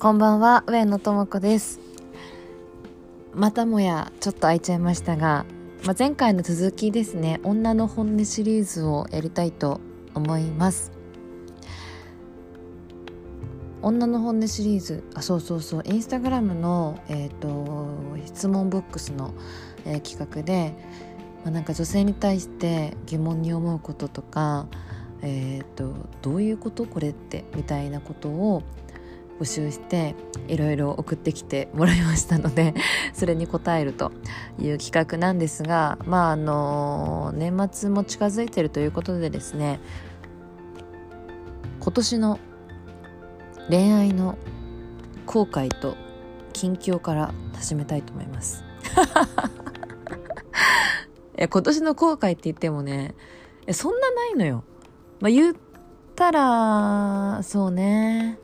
こんばんは上野智子です。またもやちょっと空いちゃいましたが、まあ、前回の続きですね女の本音シリーズをやりたいと思います。女の本音シリーズあそうそうそうインスタグラムの、えーと、質問ボックスの、えー、企画で、まあ、なんか女性に対して疑問に思うこととかえーとどういうことこれってみたいなことを募集していろいろ送ってきてもらいましたので それに答えるという企画なんですがまああの年末も近づいてるということでですね今年の恋愛の後悔と近況から始めたいと思います。いや今年の後悔って言ってもねそんなないのよ。まあ言ったらそうね。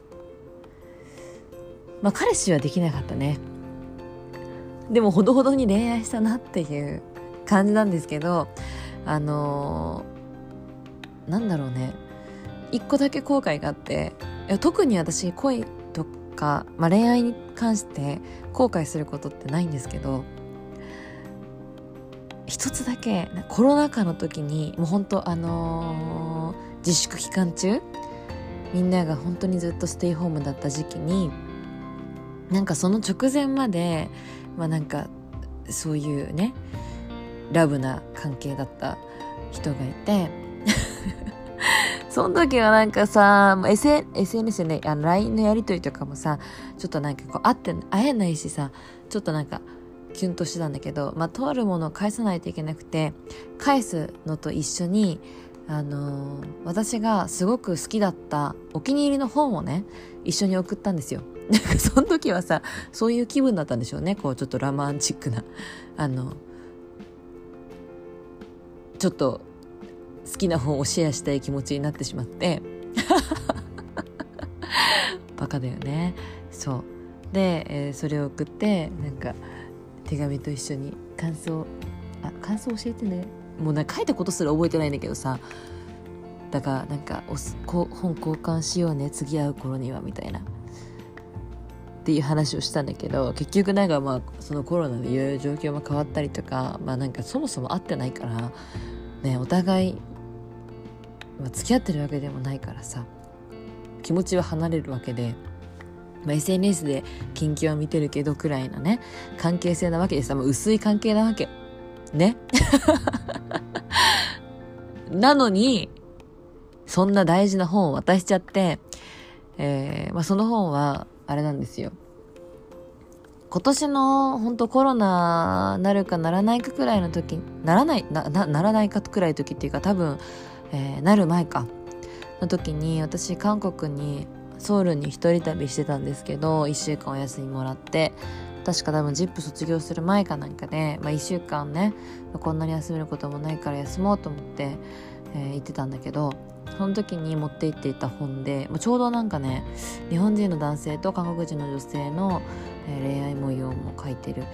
まあ彼氏はできなかったね。でもほどほどに恋愛したなっていう感じなんですけどあのー、なんだろうね。一個だけ後悔があっていや特に私恋とか、まあ、恋愛に関して後悔することってないんですけど一つだけコロナ禍の時にもう本当あのー、自粛期間中みんなが本当にずっとステイホームだった時期になんかその直前までまあなんかそういうねラブな関係だった人がいて その時はなんかさ、SN、SNS でね、あの LINE のやりとりとかもさ、ちょっとなんかこう会って、会えないしさ、ちょっとなんかキュンとしてたんだけど、まあ、とあるものを返さないといけなくて、返すのと一緒に、あのー、私がすごく好きだったお気に入りの本をね、一緒に送ったんですよ。なんかその時はさそういう気分だったんでしょうね。こうちょっとラマンチックな。あのちょっと好きな本をシェアしたい気持ちになってしまって。バカだよね。そう。で、えー、それを送ってなんか手紙と一緒に感想あ感想教えてね。もうな書いたことすら覚えてないんだけどさだからなんかおこ本交換しようね次会う頃にはみたいな。っていう話をしたんだけど結局なんかまあそのコロナでいろいろ状況も変わったりとかまあなんかそもそも会ってないからねお互い、まあ、付き合ってるわけでもないからさ気持ちは離れるわけで、まあ、SNS で近況は見てるけどくらいのね関係性なわけでさ、ま、薄い関係なわけ。ね？なのにそんな大事な本を渡しちゃって、えーまあ、その本はあれなんですよ。今年の本当コロナなるかならないかくらいの時ならないなならないかくらい時っていうか多分、えー、なる前かの時に私韓国にソウルに一人旅してたんですけど1週間お休みもらって確か多分 ZIP 卒業する前かなんかで、まあ、1週間ねこんなに休めることもないから休もうと思って、えー、行ってたんだけどその時に持って行っていた本でちょうどなんかね日本人の男性と韓国人の女性の、えー、恋愛模様も書いてる、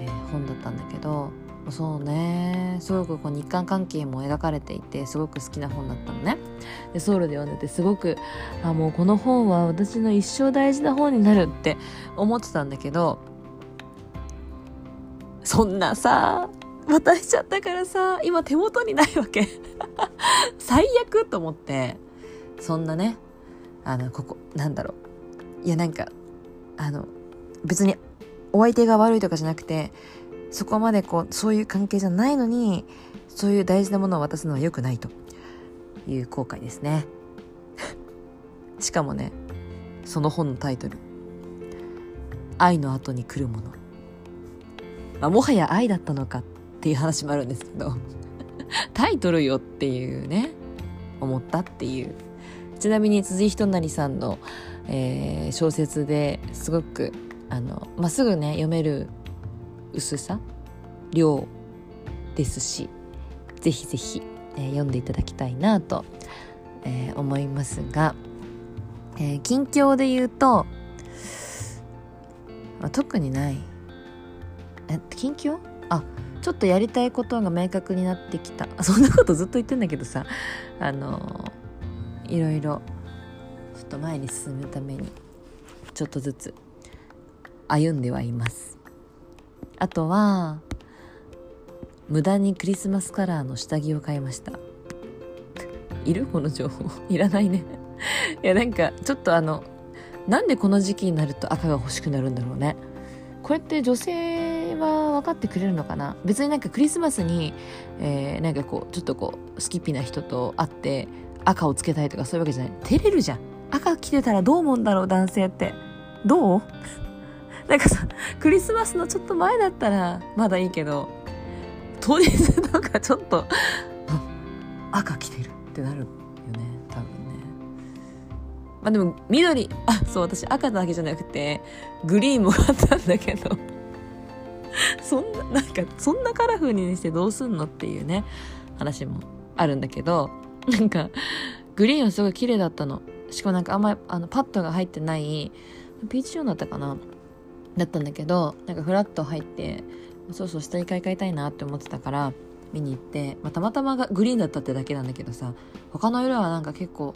えー、本だったんだけどそうねすごくこう日韓関係も描かれていてすごく好きな本だったのね。でソウルで読んでてすごくあもうこの本は私の一生大事な本になるって思ってたんだけどそんなさ渡しちゃったからさ今手元にないわけ。最悪と思ってそんなねあのここなんだろう。いやなんかあの別にお相手が悪いとかじゃなくてそこまでこうそういう関係じゃないのにそういう大事なものを渡すのは良くないと。いう後悔ですね。しかもねその本のタイトル「愛の後に来るもの」まあ、もはや愛だったのかっていう話もあるんですけど タイトルよっていうね思ったっていう。ちなみに辻仁成さんの、えー、小説ですごくあの、まあ、すぐね読める薄さ量ですしぜひぜひ、えー、読んでいただきたいなと、えー、思いますが、えー、近況で言うと、まあ、特にない近況あちょっとやりたいことが明確になってきた。そんなことずっと言ってんだけどさ。あのいろいろちょっと前に進むためにちょっとずつ歩んではいます。あとは無駄にクリスマスカラーの下着を買いました。いる？この情報。いらないね。いやなんかちょっとあのなんでこの時期になると赤が欲しくなるんだろうね。これって女性は分かってくれるのかな？別になんかクリスマスに、えー、なんかこうちょっとこうスキッピな人と会って赤をつけたいとかそういうわけじゃない。照れるじゃん。赤着てたらどう思うんだろう男性って。どう？なんかさクリスマスのちょっと前だったらまだいいけど当日とかちょっと赤着てるってなるよね多分ね。まあでも緑あそう私赤だけじゃなくてグリーンもあったんだけど。そんななんかそんなカラフルにしてどうすんのっていうね話もあるんだけどなんかグリーンはすごい綺麗だったの。しかもなんかあんまりあのパッドが入ってないピーチョンだったかな？だったんだけどなんかフラッと入ってそうそう下に買い替えたいなって思ってたから見に行って、まあ、たまたまがグリーンだったってだけなんだけどさ他の色はなんか結構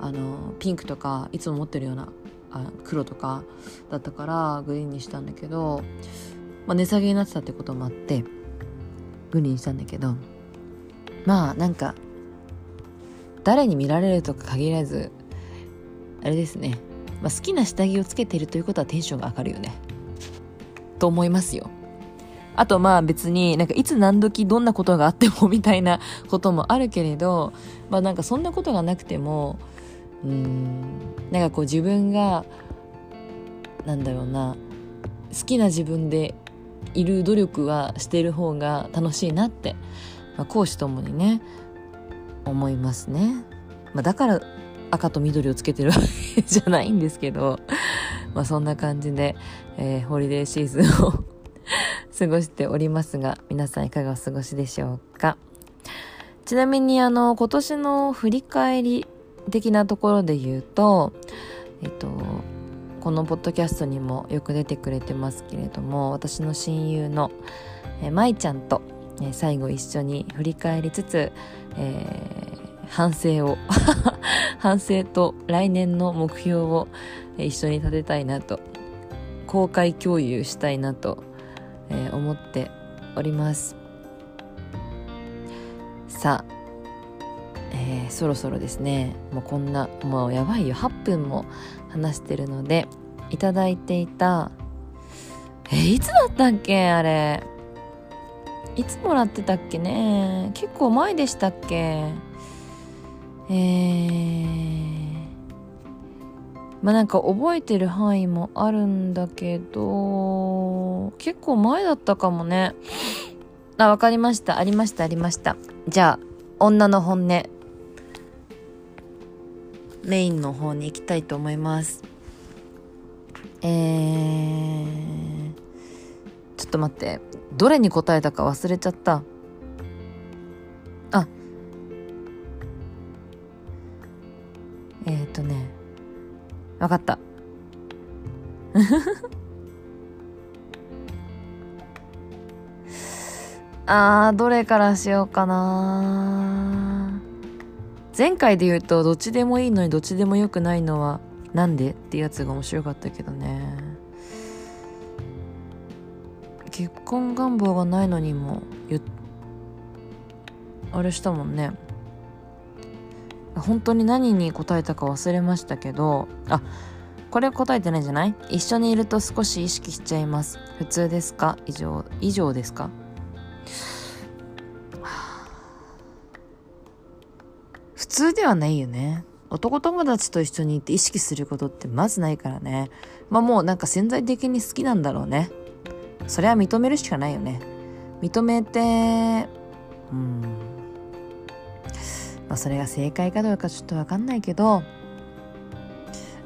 あのピンクとかいつも持ってるようなあ黒とかだったからグリーンにしたんだけど、まあ、値下げになってたってこともあってグリーンしたんだけどまあなんか誰に見られるとか限らずあれですね、まあ、好きな下着をつけてるということはテンションが上がるよね。と思いますよ。あとまあ別になんかいつ何時どんなことがあってもみたいなこともあるけれどまあなんかそんなことがなくてもうんなんかこう自分がなんだろうな好きな自分でいる努力はしている方が楽しいなって、まあ、講師ともにね思いますね、まあ、だから赤と緑をつけてるわけじゃないんですけどまあそんな感じで、えー、ホリデーシーズンを 過ごしておりますが、皆さんいかがお過ごしでしょうか。ちなみにあの、今年の振り返り的なところで言うと、えっと、このポッドキャストにもよく出てくれてますけれども、私の親友のえ舞ちゃんと、最後一緒に振り返りつつ、えー、反省を 反省と来年の目標を一緒に立てたいなと公開共有したいなと、思っております。さあ、えー、そろそろですね。もうこんなもうやばいよ。8分も話してるのでいただいていたえ、いつだったっけ？あれいつもらってたっけね？結構前でしたっけ？えーまあなんか覚えてる範囲もあるんだけど、結構前だったかもね。あ、わかりました。ありました、ありました。じゃあ、女の本音。メインの方に行きたいと思います。えー、ちょっと待って。どれに答えたか忘れちゃった。あ、えっ、ー、とね。わかった。あー、どれからしようかな前回で言うと、どっちでもいいのにどっちでもよくないのは、なんでってやつが面白かったけどね。結婚願望がないのにも、あれしたもんね。本当に何に答えたか忘れましたけど。あこれ答えてないんじゃない？一緒にいると少し意識しちゃいます。普通ですか？以上以上ですか？通ではないよね。男友達と一緒にいて意識することってまずないからね。まあもうなんか潜在的に好きなんだろうね。それは認めるしかないよね。認めてうん。まあ、それが正解かどうかちょっとわかんないけど、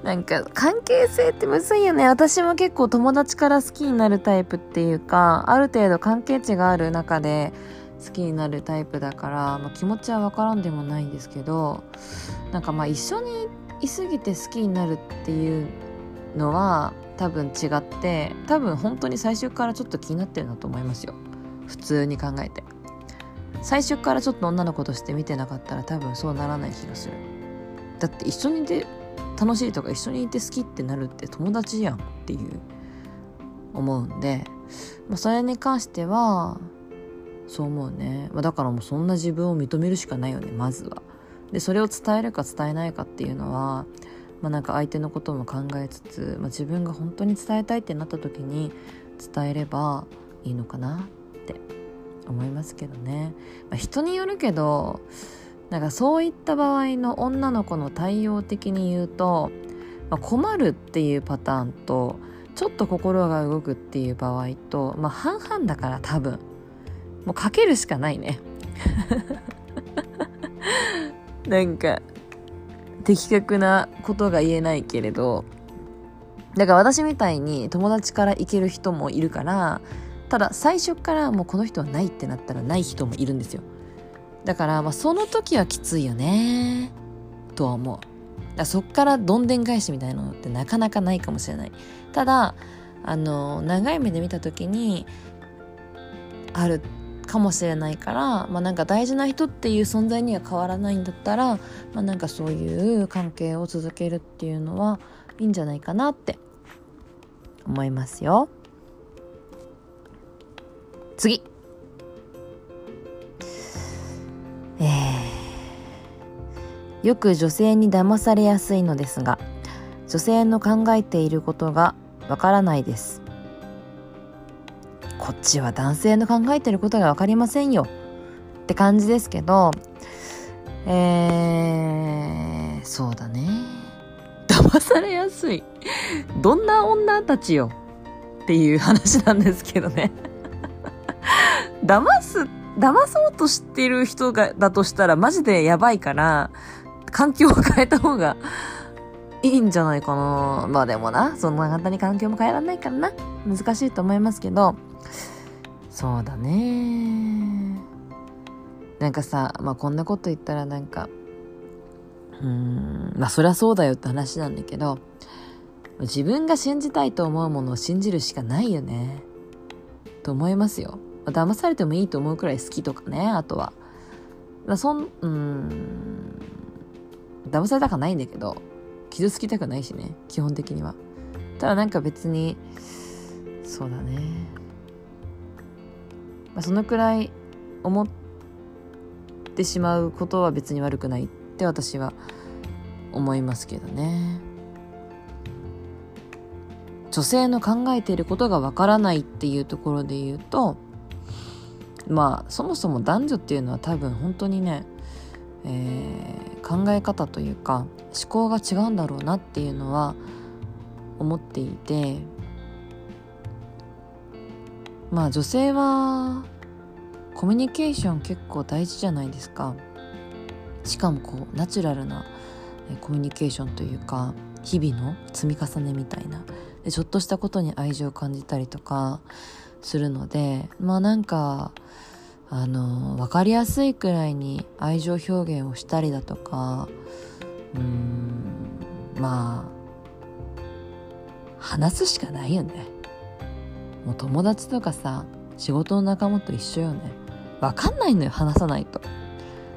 なんか関係性ってむずいよね。私も結構友達から好きになるタイプっていうか、ある程度関係値がある中で好きになるタイプだから、まあ、気持ちはわからんでもないんですけど、なんかまあ一緒にいすぎて好きになるっていうのは多分違って、多分本当に最初からちょっと気になってるなと思いますよ。普通に考えて。最初からちょっと女の子として見てなかったら多分そうならない気がするだって一緒にで楽しいとか一緒にいて好きってなるって友達やんっていう思うんで、まあ、それに関してはそう思うね、まあ、だからもうそんな自分を認めるしかないよねまずは。でそれを伝えるか伝えないかっていうのはまあ、なんか相手のことも考えつつ、まあ、自分が本当に伝えたいってなった時に伝えればいいのかなって思いますけどね、まあ、人によるけどなんかそういった場合の女の子の対応的に言うと、まあ、困るっていうパターンとちょっと心が動くっていう場合と、まあ、半々だから多分。もうかけるしかないね。なんか的確なことが言えないけれど。だから私みたいに友達から行ける人もいるからただ最初からもうこの人はないってなったらない人もいるんですよ。だからまあその時はきついよね。とは思う。だそっからどんでん返しみたいなのってなかなかないかもしれない。ただあの長い目で見た時にあるかもしれないから、まあ、なんか大事な人っていう存在には変わらないんだったら、まあ、なんかそういう関係を続けるっていうのはいいんじゃないかなって思いますよ。次。えー、よく女性に騙されやすいのですが女性の考えていることがわからないです。こっちは男性の考えてることが分かりませんよ。って感じですけどえー、そうだね。騙されやすい。どんな女たちよ？っていう話なんですけどね。騙す騙そうとしてる人がだとしたらマジでやばいから環境を変えた方がいいんじゃないかな。まあでもなそんな簡単に環境も変えられないからな。難しいと思いますけどそうだね。なんかさまあこんなこと言ったらなんかうんまあそりゃそうだよって話なんだけど自分が信じたいと思うものを信じるしかないよね。と思いますよ、まあ、騙されてもいいと思うくらい好きとかねあとは。まあそんうん騙されたくないんだけど傷つきたくないしね基本的には。ただなんか別にそうだね。まあ、そのくらい思ってしまうことは別に悪くないって私は思いますけどね。女性の考えていることがわからないっていうところで言うとまあそもそも男女っていうのは多分本当にね、えー、考え方というか思考が違うんだろうなっていうのは思っていてまあ女性はコミュニケーション結構大事じゃないですか。しかもこうナチュラルなコミュニケーションというか日々の積み重ねみたいな。でちょっとしたことに愛情を感じたりとかするのでまあなんかあの分かりやすいくらいに愛情表現をしたりだとかうんまあ話すしかないよね。もう友達とかさ仕事の仲間と一緒よね。わかんないのよ話さないと。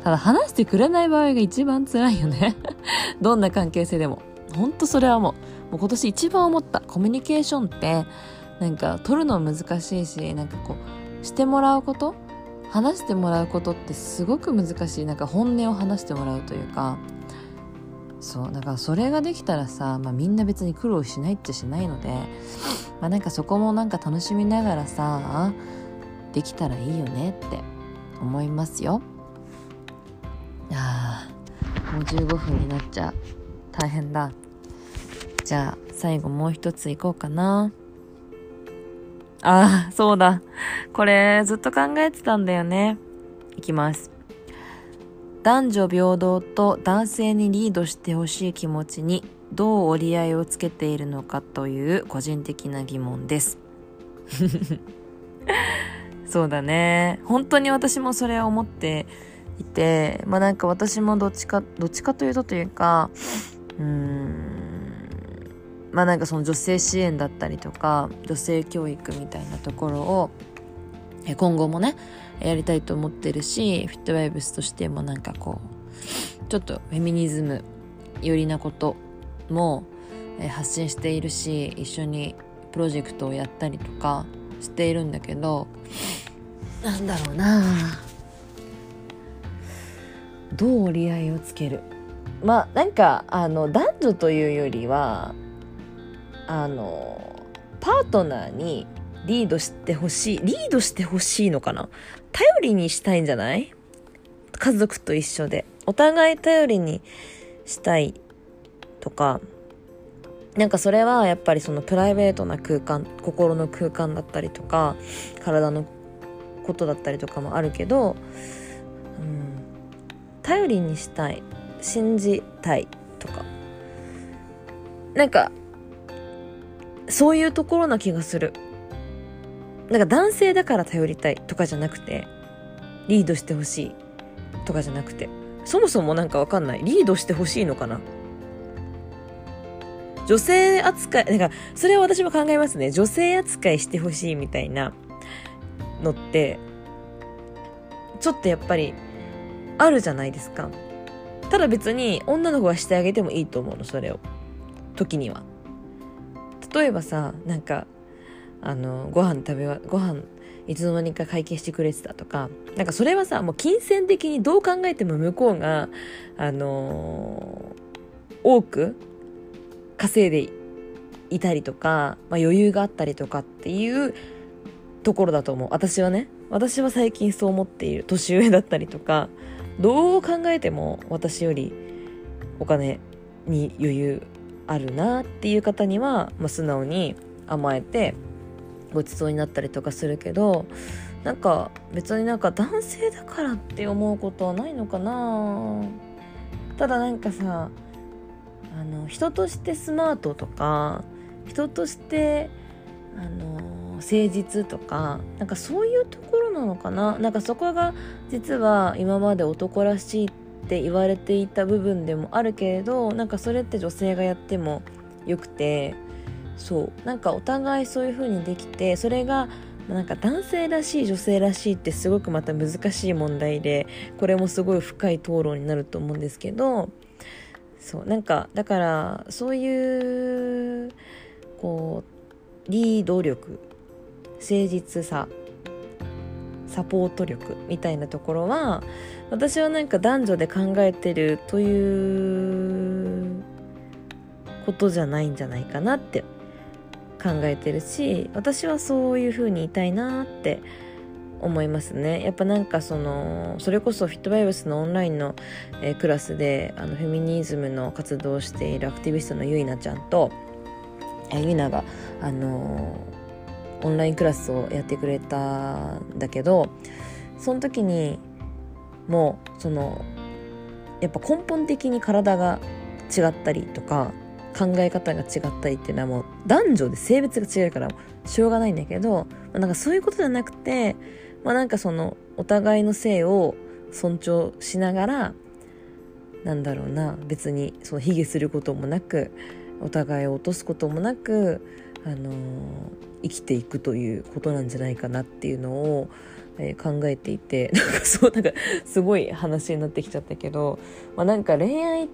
ただ話してくれない場合が一番辛いよね。どんな関係性でも。ほんとそれはもうもう今年一番思った。コミュニケーションってなんか取るの難しいしなんかこうしてもらうこと？話してもらうことってすごく難しい。なんか本音を話してもらうというか。そうだからそれができたらさ、まあ、みんな別に苦労しないっちゃしないのでまあなんかそこもなんか楽しみながらさできたらいいよねって思いますよ。あもう15分になっちゃう。大変だ。じゃあ最後もう一ついこうかな。ああそうだ。これずっと考えてたんだよね。いきます。男女平等と男性にリードしてほしい気持ちにどう折り合いをつけているのかという個人的な疑問です。そうだね。本当に私もそれを思っていてまあなんか私もどっちかどっちかというとというかうーんまあなんかその女性支援だったりとか女性教育みたいなところを今後もねやりたいと思ってるしフィットバイブスとしてもなんかこうちょっとフェミニズム寄りなことも発信しているし一緒にプロジェクトをやったりとかしているんだけどなんだろうな。どう折り合いをつける。まあなんかあの男女というよりはあのパートナーにリードしてほしいリードしてほしいのかな。頼りにしたいんじゃない？家族と一緒で。お互い頼りにしたいとか。なんかそれはやっぱりそのプライベートな空間心の空間だったりとか体のことだったりとかもあるけど、うん、頼りにしたい信じたいとか。なんかそういうところな気がする。なんか男性だから頼りたいとかじゃなくてリードしてほしいとかじゃなくてそもそもなんかわかんないリードしてほしいのかな女性扱い、なんか、それは私も考えますね。女性扱いしてほしいみたいなのって、ちょっとやっぱり、あるじゃないですか。ただ別に女の子がしてあげてもいいと思うの、それを。時には。例えばさ、なんか、あの、ご飯食べは、ご飯、いつの間にか会計してくれてたとか、なんかそれはさ、もう金銭的にどう考えても向こうが、あのー、多く稼いでいたりとか、まあ、余裕があったりとかっていうところだと思う。私はね。私は最近そう思っている。年上だったりとかどう考えても私よりお金に余裕あるなっていう方には、まあ、素直に甘えてごちそうになったりとかするけどなんか別になんか男性だからって思うことはないのかな。ただなんかさあの人としてスマートとか人としてあの誠実とかなんかそういうところなのかな。なんかそこが実は今まで男らしいって言われていた部分でもあるけれどなんかそれって女性がやってもよくてそう。なんかお互いそういう風にできてそれがなんか男性らしい女性らしいってすごくまた難しい問題でこれもすごい深い討論になると思うんですけどそう。なんかだからそういうこうリード力誠実さサポート力みたいなところは私はなんか男女で考えてるということじゃないんじゃないかなって考えてるし私はそういう風にいたいなって思いますね。やっぱなんかそのそれこそフィットバイブスのオンラインの、えー、クラスであのフェミニズムの活動をしているアクティビストのゆいなちゃんと、えー、ゆいながあのー、オンラインクラスをやってくれたんだけどその時にもうそのやっぱ根本的に体が違ったりとか考え方が違ったりっていうのはもう男女で性別が違うからしょうがないんだけどなんかそういうことじゃなくてまあなんかそのお互いの性を尊重しながらなんだろうな別にその卑下することもなくお互いを落とすこともなく、あのー、生きていくということなんじゃないかなっていうのを、えー、考えていて なんかそうなんかすごい話になってきちゃったけど、まあ、なんか恋愛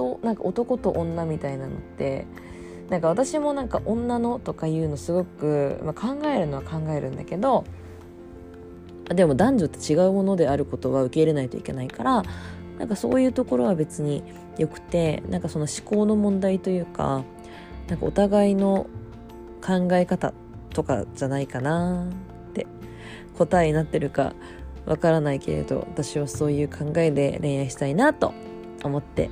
となんか男と女みたいなのってなんか私もなんか女のとかいうのすごく、まあ、考えるのは考えるんだけどでも男女って違うものであることは受け入れないといけないからなんかそういうところは別によくてなんかその思考の問題というかなんかお互いの考え方とかじゃないかなって答えになってるかわからないけれど私はそういう考えで恋愛したいなと思って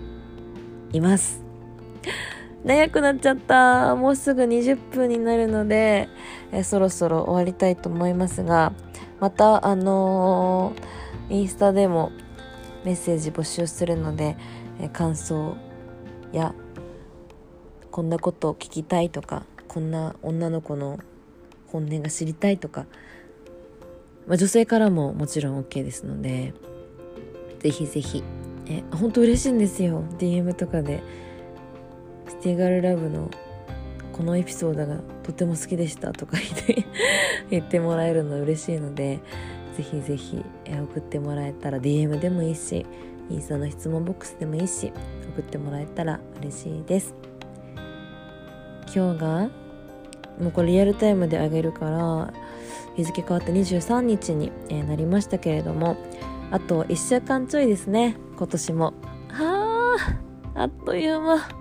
います。長くなっちゃった。もうすぐ20分になるのでえそろそろ終わりたいと思いますがまたあのー、インスタでもメッセージ募集するので、え感想やこんなことを聞きたいとかこんな女の子の本音が知りたいとか、まあ、女性からももちろん OK ですのでぜひぜひえ本当嬉しいんですよ。DM とかで「シティガールラブのこのエピソードがとても好きでしたとか言って もらえるの嬉しいのでぜひぜひ送ってもらえたら DM でもいいしインスタの質問ボックスでもいいし送ってもらえたら嬉しいです。今日がもうこれリアルタイムであげるから日付変わって23日に、なりましたけれどもあと1週間ちょいですね今年も。はああっという間。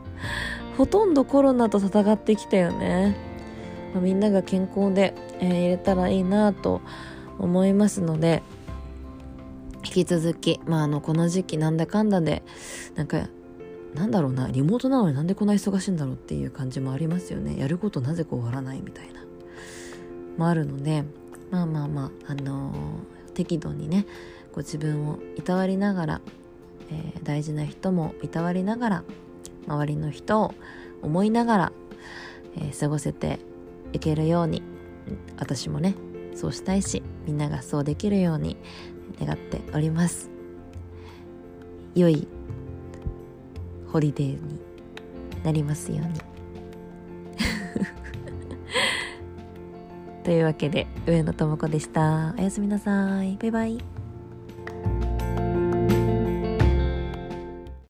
ほとんどコロナと戦ってきたよね、まあ、みんなが健康で、えー、入れたらいいなと思いますので引き続き、まあ、あのこの時期なんだかんだでなんかなんだろうなリモートなのになんでこんな忙しいんだろうっていう感じもありますよね。やることなぜか終わらないみたいな。もあるのでまあまあまああのー、適度にねご自分をいたわりながら、えー、大事な人もいたわりながら周りの人を思いながら、えー、過ごせていけるように私もねそうしたいしみんながそうできるように願っております。良いホリデーになりますように。というわけで上野智子でした。おやすみなさい。バイバイ。